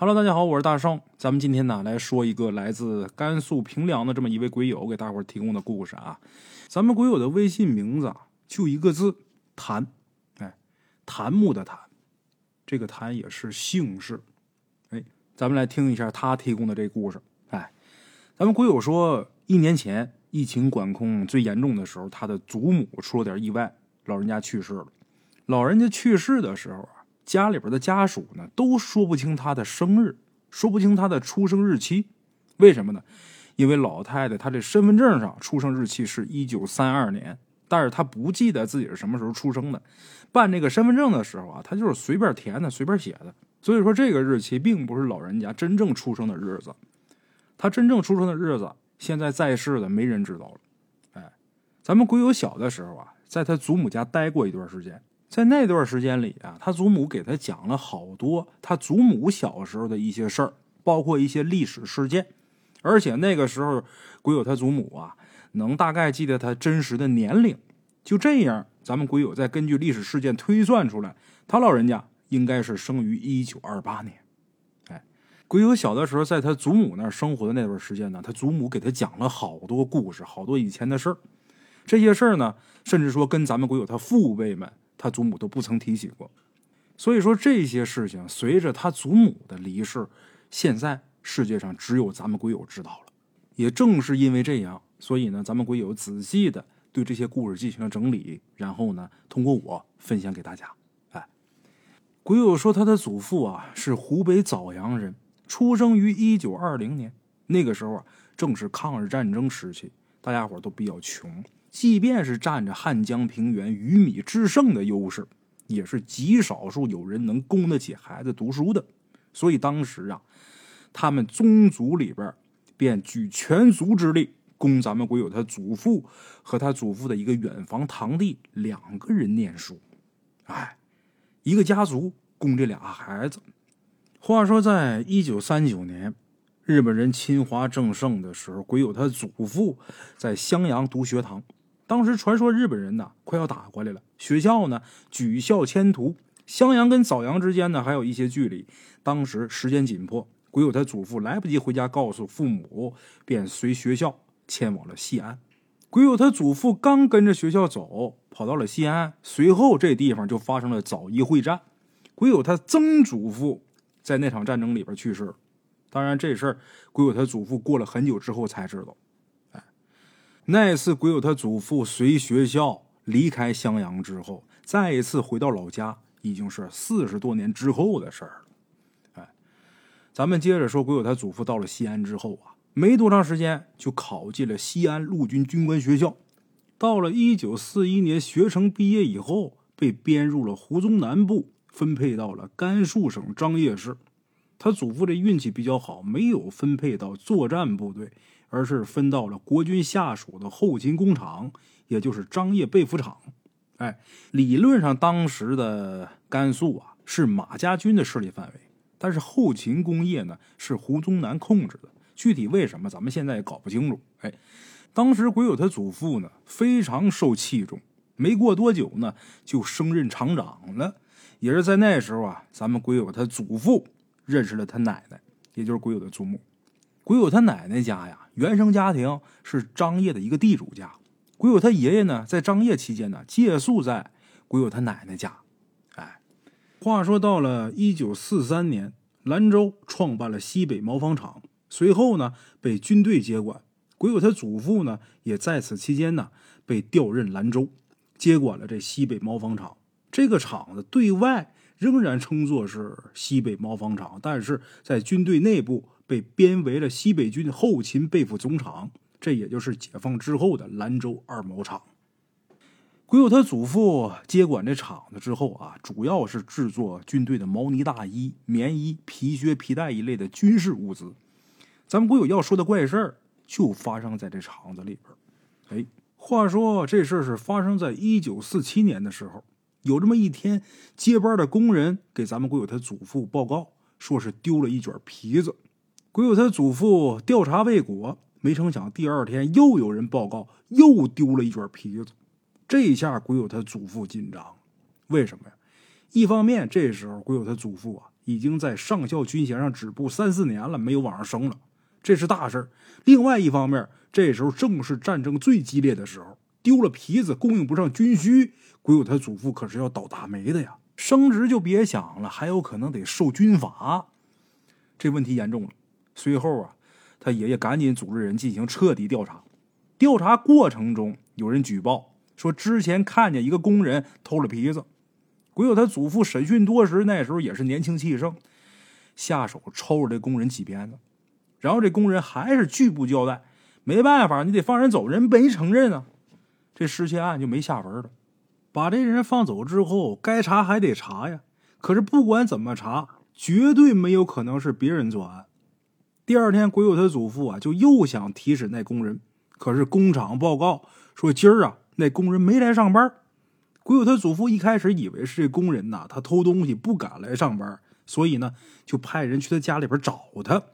Hello，大家好，我是大圣。咱们今天呢来说一个来自甘肃平凉的这么一位鬼友给大伙提供的故事啊。咱们鬼友的微信名字就一个字“谭”，哎，檀木的檀，这个檀也是姓氏。哎，咱们来听一下他提供的这故事。哎，咱们鬼友说，一年前疫情管控最严重的时候，他的祖母出了点意外，老人家去世了。老人家去世的时候啊。家里边的家属呢，都说不清他的生日，说不清他的出生日期，为什么呢？因为老太太她这身份证上出生日期是一九三二年，但是她不记得自己是什么时候出生的。办这个身份证的时候啊，她就是随便填的，随便写的。所以说这个日期并不是老人家真正出生的日子。他真正出生的日子，现在在世的没人知道了。哎，咱们鬼友小的时候啊，在他祖母家待过一段时间。在那段时间里啊，他祖母给他讲了好多他祖母小时候的一些事儿，包括一些历史事件。而且那个时候，鬼友他祖母啊，能大概记得他真实的年龄。就这样，咱们鬼友再根据历史事件推算出来，他老人家应该是生于一九二八年。哎，鬼友小的时候在他祖母那儿生活的那段时间呢，他祖母给他讲了好多故事，好多以前的事儿。这些事儿呢，甚至说跟咱们鬼友他父辈们。他祖母都不曾提起过，所以说这些事情随着他祖母的离世，现在世界上只有咱们鬼友知道了。也正是因为这样，所以呢，咱们鬼友仔细的对这些故事进行了整理，然后呢，通过我分享给大家。哎，鬼友说他的祖父啊是湖北枣阳人，出生于一九二零年，那个时候啊正是抗日战争时期，大家伙都比较穷。即便是占着汉江平原鱼米之盛的优势，也是极少数有人能供得起孩子读书的。所以当时啊，他们宗族里边便举全族之力供咱们鬼友他祖父和他祖父的一个远房堂弟两个人念书。哎，一个家族供这俩孩子。话说，在一九三九年。日本人侵华正盛的时候，鬼友他祖父在襄阳读学堂。当时传说日本人呢快要打过来了，学校呢举校迁徒。襄阳跟枣阳之间呢还有一些距离，当时时间紧迫，鬼友他祖父来不及回家告诉父母，便随学校迁往了西安。鬼友他祖父刚跟着学校走，跑到了西安，随后这地方就发生了枣宜会战。鬼友他曾祖父在那场战争里边去世了。当然，这事儿鬼友他祖父过了很久之后才知道。那次鬼友他祖父随学校离开襄阳之后，再一次回到老家，已经是四十多年之后的事儿了。哎，咱们接着说，鬼友他祖父到了西安之后啊，没多长时间就考进了西安陆军军官学校。到了一九四一年学成毕业以后，被编入了胡宗南部，分配到了甘肃省张掖市。他祖父这运气比较好，没有分配到作战部队，而是分到了国军下属的后勤工厂，也就是张掖被服厂。哎，理论上当时的甘肃啊是马家军的势力范围，但是后勤工业呢是胡宗南控制的。具体为什么，咱们现在也搞不清楚。哎，当时鬼友他祖父呢非常受器重，没过多久呢就升任厂长了。也是在那时候啊，咱们鬼友他祖父。认识了他奶奶，也就是鬼友的祖母。鬼友他奶奶家呀，原生家庭是张掖的一个地主家。鬼友他爷爷呢，在张掖期间呢，借宿在鬼友他奶奶家。哎，话说到了一九四三年，兰州创办了西北毛纺厂，随后呢，被军队接管。鬼友他祖父呢，也在此期间呢，被调任兰州，接管了这西北毛纺厂。这个厂子对外。仍然称作是西北毛纺厂，但是在军队内部被编为了西北军后勤被服总厂，这也就是解放之后的兰州二毛厂。鬼友他祖父接管这厂子之后啊，主要是制作军队的毛呢大衣、棉衣、皮靴、皮带一类的军事物资。咱们鬼友要说的怪事儿，就发生在这厂子里边。哎，话说这事儿是发生在一九四七年的时候。有这么一天，接班的工人给咱们鬼友他祖父报告，说是丢了一卷皮子。鬼友他祖父调查未果，没成想第二天又有人报告，又丢了一卷皮子。这下鬼友他祖父紧张，为什么呀？一方面，这时候鬼友他祖父啊已经在上校军衔上止步三四年了，没有往上升了，这是大事另外一方面，这时候正是战争最激烈的时候，丢了皮子，供应不上军需，鬼友他祖父可是要倒大霉的呀！升职就别想了，还有可能得受军阀，这问题严重了。随后啊，他爷爷赶紧组织人进行彻底调查。调查过程中，有人举报说之前看见一个工人偷了皮子。鬼友他祖父审讯多时，那时候也是年轻气盛，下手抽了这工人几鞭子，然后这工人还是拒不交代。没办法，你得放人走，人没承认啊，这失窃案就没下文了。把这人放走之后，该查还得查呀。可是不管怎么查，绝对没有可能是别人作案。第二天，鬼友他祖父啊，就又想提审那工人，可是工厂报告说今儿啊，那工人没来上班。鬼友他祖父一开始以为是这工人呐，他偷东西不敢来上班，所以呢，就派人去他家里边找他。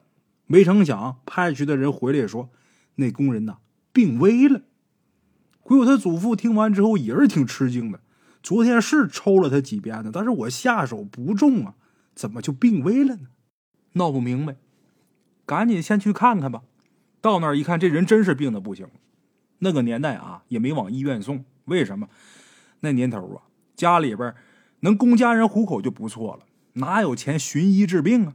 没成想，派去的人回来说，那工人呐病危了。鬼友他祖父听完之后也是挺吃惊的。昨天是抽了他几鞭子，但是我下手不重啊，怎么就病危了呢？闹不明白，赶紧先去看看吧。到那儿一看，这人真是病的不行。那个年代啊，也没往医院送。为什么？那年头啊，家里边能供家人糊口就不错了，哪有钱寻医治病啊？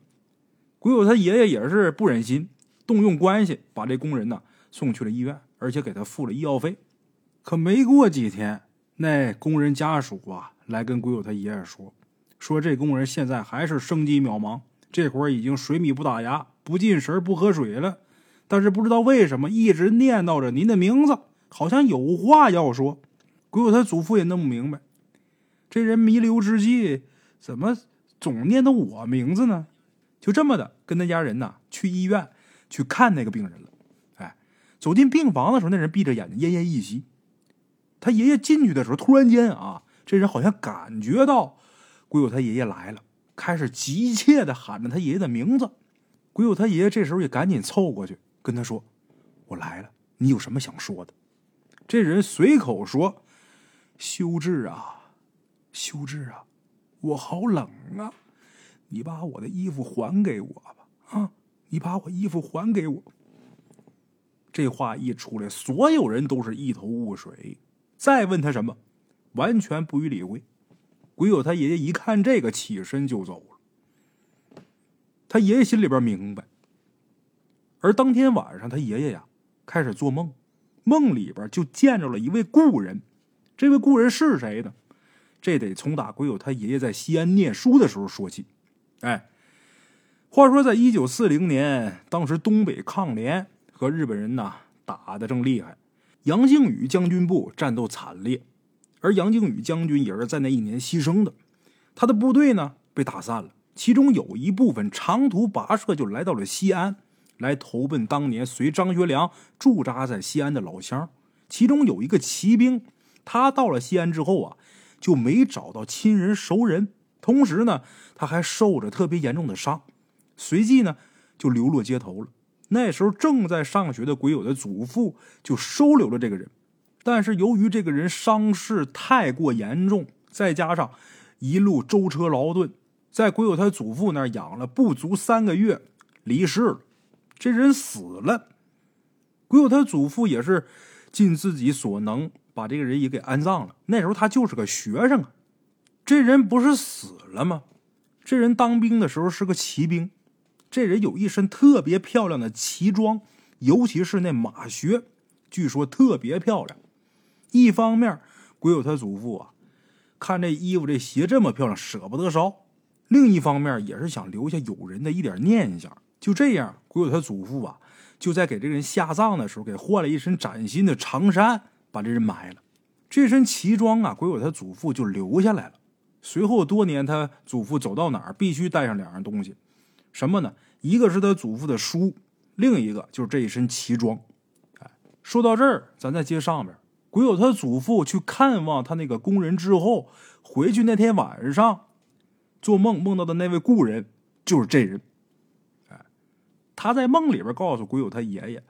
鬼友他爷爷也是不忍心，动用关系把这工人呢送去了医院，而且给他付了医药费。可没过几天，那工人家属啊来跟鬼友他爷爷说，说这工人现在还是生机渺茫，这会儿已经水米不打牙，不进食不喝水了，但是不知道为什么一直念叨着您的名字，好像有话要说。鬼友他祖父也弄不明白，这人弥留之际怎么总念叨我名字呢？就这么的跟他家人呐去医院去看那个病人了。哎，走进病房的时候，那人闭着眼睛奄奄一息。他爷爷进去的时候，突然间啊，这人好像感觉到鬼友他爷爷来了，开始急切的喊着他爷爷的名字。鬼友他爷爷这时候也赶紧凑过去跟他说：“我来了，你有什么想说的？”这人随口说。修治啊，修治啊，我好冷啊！你把我的衣服还给我吧，啊！你把我衣服还给我。这话一出来，所有人都是一头雾水。再问他什么，完全不予理会。鬼友他爷爷一看这个，起身就走了。他爷爷心里边明白。而当天晚上，他爷爷呀开始做梦，梦里边就见着了一位故人。这位故人是谁呢？这得从打鬼友他爷爷在西安念书的时候说起。哎，话说在一九四零年，当时东北抗联和日本人呐打的正厉害，杨靖宇将军部战斗惨烈，而杨靖宇将军也是在那一年牺牲的。他的部队呢被打散了，其中有一部分长途跋涉就来到了西安，来投奔当年随张学良驻扎在西安的老乡。其中有一个骑兵。他到了西安之后啊，就没找到亲人熟人，同时呢，他还受着特别严重的伤，随即呢就流落街头了。那时候正在上学的鬼友的祖父就收留了这个人，但是由于这个人伤势太过严重，再加上一路舟车劳顿，在鬼友他祖父那儿养了不足三个月，离世了。这人死了，鬼友他祖父也是尽自己所能。把这个人也给安葬了。那时候他就是个学生啊，这人不是死了吗？这人当兵的时候是个骑兵，这人有一身特别漂亮的骑装，尤其是那马靴，据说特别漂亮。一方面，鬼友他祖父啊，看这衣服这鞋这么漂亮，舍不得烧；另一方面，也是想留下友人的一点念想。就这样，鬼友他祖父啊，就在给这个人下葬的时候，给换了一身崭新的长衫。把这人埋了，这身奇装啊，鬼友他祖父就留下来了。随后多年，他祖父走到哪儿必须带上两样东西，什么呢？一个是他祖父的书，另一个就是这一身奇装。哎，说到这儿，咱再接上边。鬼友他祖父去看望他那个工人之后，回去那天晚上，做梦梦到的那位故人就是这人。哎，他在梦里边告诉鬼友他爷爷，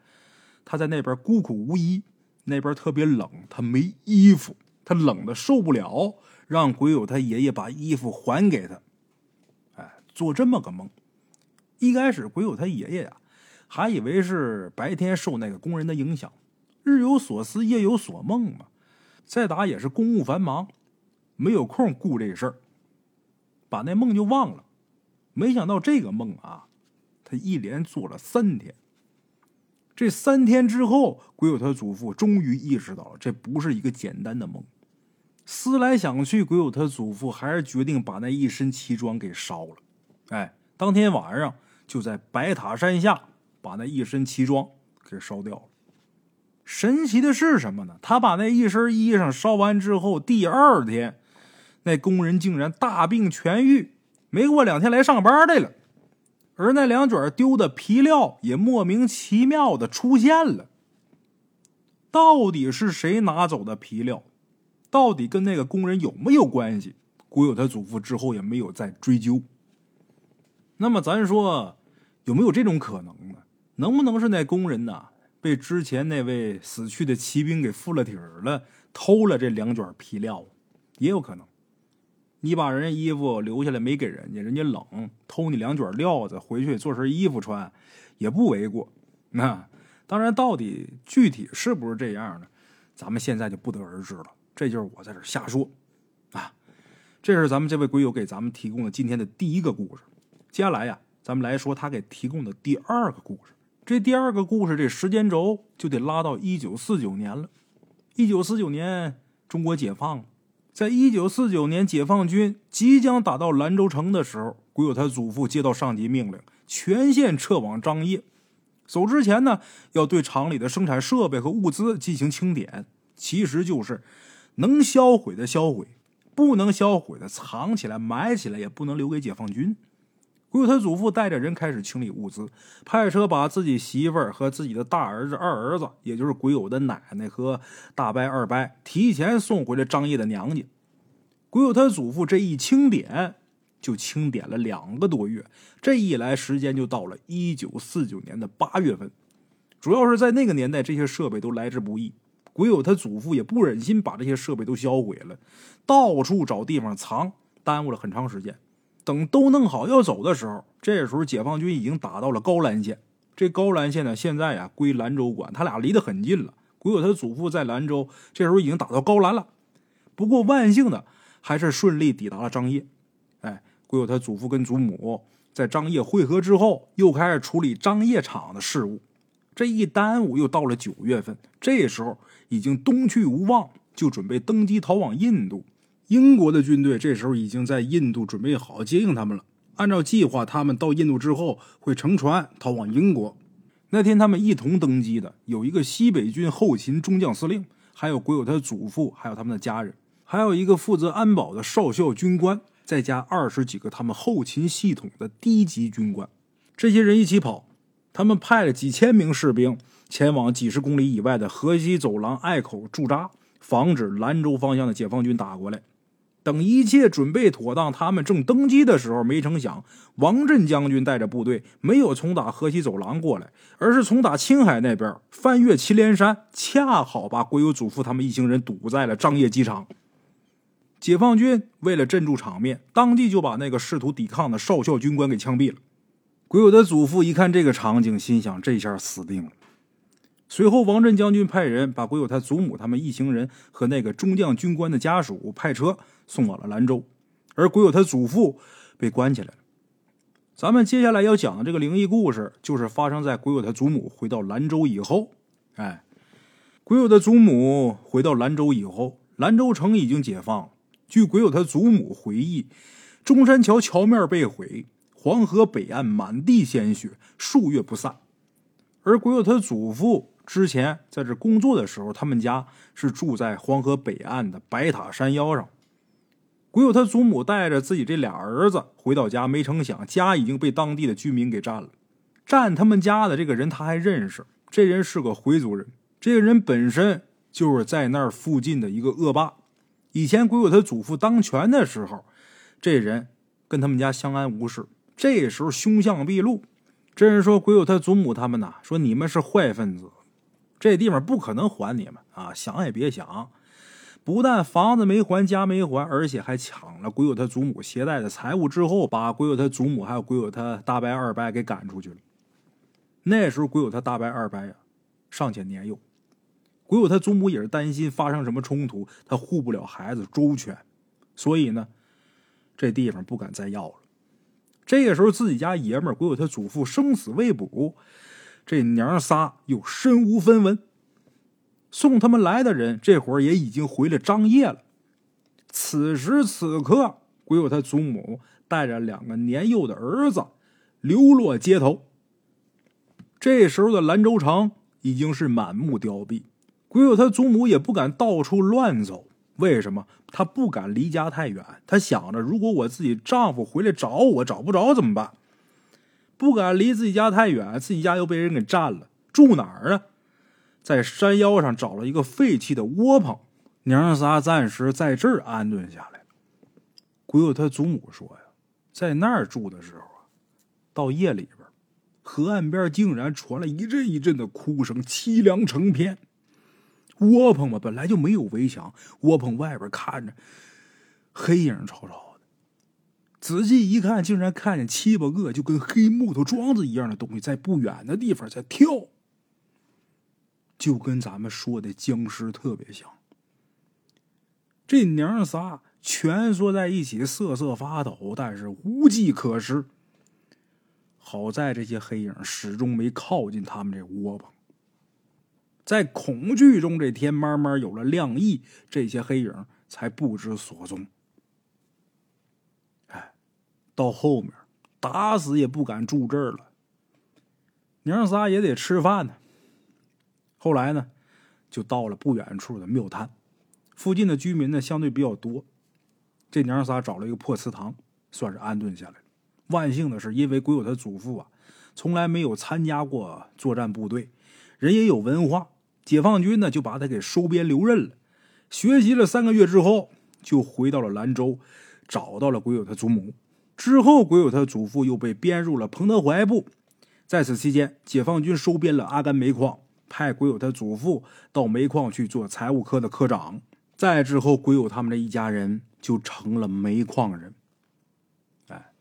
他在那边孤苦无依。那边特别冷，他没衣服，他冷的受不了，让鬼友他爷爷把衣服还给他。哎，做这么个梦。一开始，鬼友他爷爷呀，还以为是白天受那个工人的影响，日有所思，夜有所梦嘛。再打也是公务繁忙，没有空顾这事儿，把那梦就忘了。没想到这个梦啊，他一连做了三天。这三天之后，鬼友他祖父终于意识到了，这不是一个简单的梦。思来想去，鬼友他祖父还是决定把那一身奇装给烧了。哎，当天晚上就在白塔山下把那一身奇装给烧掉了。神奇的是什么呢？他把那一身衣裳烧完之后，第二天那工人竟然大病痊愈，没过两天来上班来了。而那两卷丢的皮料也莫名其妙的出现了。到底是谁拿走的皮料？到底跟那个工人有没有关系？古有他祖父之后也没有再追究。那么咱说，有没有这种可能呢？能不能是那工人呐被之前那位死去的骑兵给附了体了，偷了这两卷皮料？也有可能。你把人家衣服留下来没给人家，人家冷，偷你两卷料子回去做身衣服穿，也不为过。那当然，到底具体是不是这样呢？咱们现在就不得而知了。这就是我在这瞎说啊。这是咱们这位鬼友给咱们提供的今天的第一个故事。接下来呀，咱们来说他给提供的第二个故事。这第二个故事这时间轴就得拉到一九四九年了。一九四九年，中国解放了。在一九四九年，解放军即将打到兰州城的时候，古有他祖父接到上级命令，全线撤往张掖。走之前呢，要对厂里的生产设备和物资进行清点，其实就是能销毁的销毁，不能销毁的藏起来、埋起来，也不能留给解放军。鬼友他祖父带着人开始清理物资，派车把自己媳妇儿和自己的大儿子、二儿子，也就是鬼友的奶奶和大伯、二伯，提前送回了张掖的娘家。鬼友他祖父这一清点，就清点了两个多月，这一来时间就到了一九四九年的八月份。主要是在那个年代，这些设备都来之不易，鬼友他祖父也不忍心把这些设备都销毁了，到处找地方藏，耽误了很长时间。等都弄好要走的时候，这时候解放军已经打到了高兰县。这高兰县呢，现在呀归兰州管，他俩离得很近了。鬼友他祖父在兰州，这时候已经打到高兰了。不过万幸的还是顺利抵达了张掖。哎，鬼友他祖父跟祖母在张掖会合之后，又开始处理张掖厂的事务。这一耽误，又到了九月份，这时候已经东去无望，就准备登机逃往印度。英国的军队这时候已经在印度准备好接应他们了。按照计划，他们到印度之后会乘船逃往英国。那天他们一同登机的有一个西北军后勤中将司令，还有鬼友他的祖父，还有他们的家人，还有一个负责安保的少校军官，再加二十几个他们后勤系统的低级军官。这些人一起跑，他们派了几千名士兵前往几十公里以外的河西走廊隘口驻扎，防止兰州方向的解放军打过来。等一切准备妥当，他们正登基的时候，没成想王震将军带着部队没有从打河西走廊过来，而是从打青海那边翻越祁连山，恰好把鬼友祖父他们一行人堵在了张掖机场。解放军为了镇住场面，当即就把那个试图抵抗的少校军官给枪毙了。鬼友的祖父一看这个场景，心想：这下死定了。随后，王震将军派人把鬼友他祖母他们一行人和那个中将军官的家属派车送往了兰州，而鬼友他祖父被关起来了。咱们接下来要讲的这个灵异故事，就是发生在鬼友他祖母回到兰州以后。哎，鬼友的祖母回到兰州以后，兰州城已经解放。据鬼友他祖母回忆，中山桥桥面被毁，黄河北岸满地鲜血，数月不散。而鬼友他祖父。之前在这工作的时候，他们家是住在黄河北岸的白塔山腰上。鬼友他祖母带着自己这俩儿子回到家，没成想家已经被当地的居民给占了。占他们家的这个人他还认识，这人是个回族人。这个人本身就是在那儿附近的一个恶霸。以前鬼友他祖父当权的时候，这人跟他们家相安无事。这时候凶相毕露，这人说鬼友他祖母他们呐，说你们是坏分子。这地方不可能还你们啊！想也别想，不但房子没还，家没还，而且还抢了鬼友他祖母携带的财物，之后把鬼友他祖母还有鬼友他大伯、二伯给赶出去了。那时候鬼友他大伯、二伯呀尚且年幼，鬼友他祖母也是担心发生什么冲突，他护不了孩子周全，所以呢，这地方不敢再要了。这个时候自己家爷们儿鬼友他祖父生死未卜，这娘仨又身无分文。送他们来的人，这会儿也已经回了张掖了。此时此刻，鬼友他祖母带着两个年幼的儿子流落街头。这时候的兰州城已经是满目凋敝，鬼友他祖母也不敢到处乱走。为什么？她不敢离家太远。她想着，如果我自己丈夫回来找我，找不着怎么办？不敢离自己家太远，自己家又被人给占了，住哪儿啊？在山腰上找了一个废弃的窝棚，娘仨暂时在这儿安顿下来了。鬼友他祖母说呀，在那儿住的时候啊，到夜里边，河岸边竟然传来一阵一阵的哭声，凄凉成片。窝棚嘛，本来就没有围墙，窝棚外边看着黑影吵吵。仔细一看，竟然看见七八个就跟黑木头桩子一样的东西在不远的地方在跳。就跟咱们说的僵尸特别像，这娘仨蜷缩在一起瑟瑟发抖，但是无计可施。好在这些黑影始终没靠近他们这窝棚，在恐惧中，这天慢慢有了亮意，这些黑影才不知所踪。到后面打死也不敢住这儿了，娘仨也得吃饭呢。后来呢，就到了不远处的庙滩，附近的居民呢相对比较多。这娘仨找了一个破祠堂，算是安顿下来。万幸的是，因为鬼友他祖父啊，从来没有参加过作战部队，人也有文化，解放军呢就把他给收编留任了。学习了三个月之后，就回到了兰州，找到了鬼友他祖母。之后，鬼友他祖父又被编入了彭德怀部。在此期间，解放军收编了阿甘煤矿。派鬼友他祖父到煤矿去做财务科的科长，再之后，鬼友他们这一家人就成了煤矿人。哎，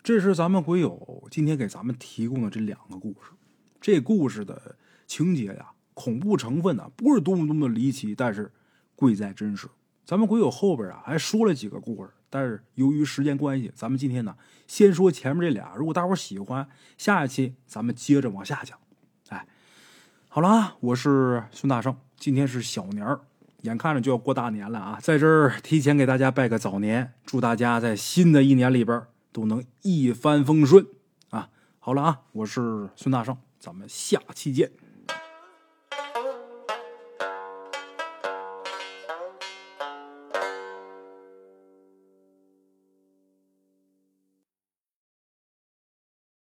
这是咱们鬼友今天给咱们提供的这两个故事。这故事的情节呀，恐怖成分呢不是多么多么离奇，但是贵在真实。咱们鬼友后边啊还说了几个故事，但是由于时间关系，咱们今天呢先说前面这俩。如果大伙喜欢，下一期咱们接着往下讲。哎好了啊，我是孙大圣，今天是小年儿，眼看着就要过大年了啊，在这儿提前给大家拜个早年，祝大家在新的一年里边都能一帆风顺啊！好了啊，我是孙大圣，咱们下期见。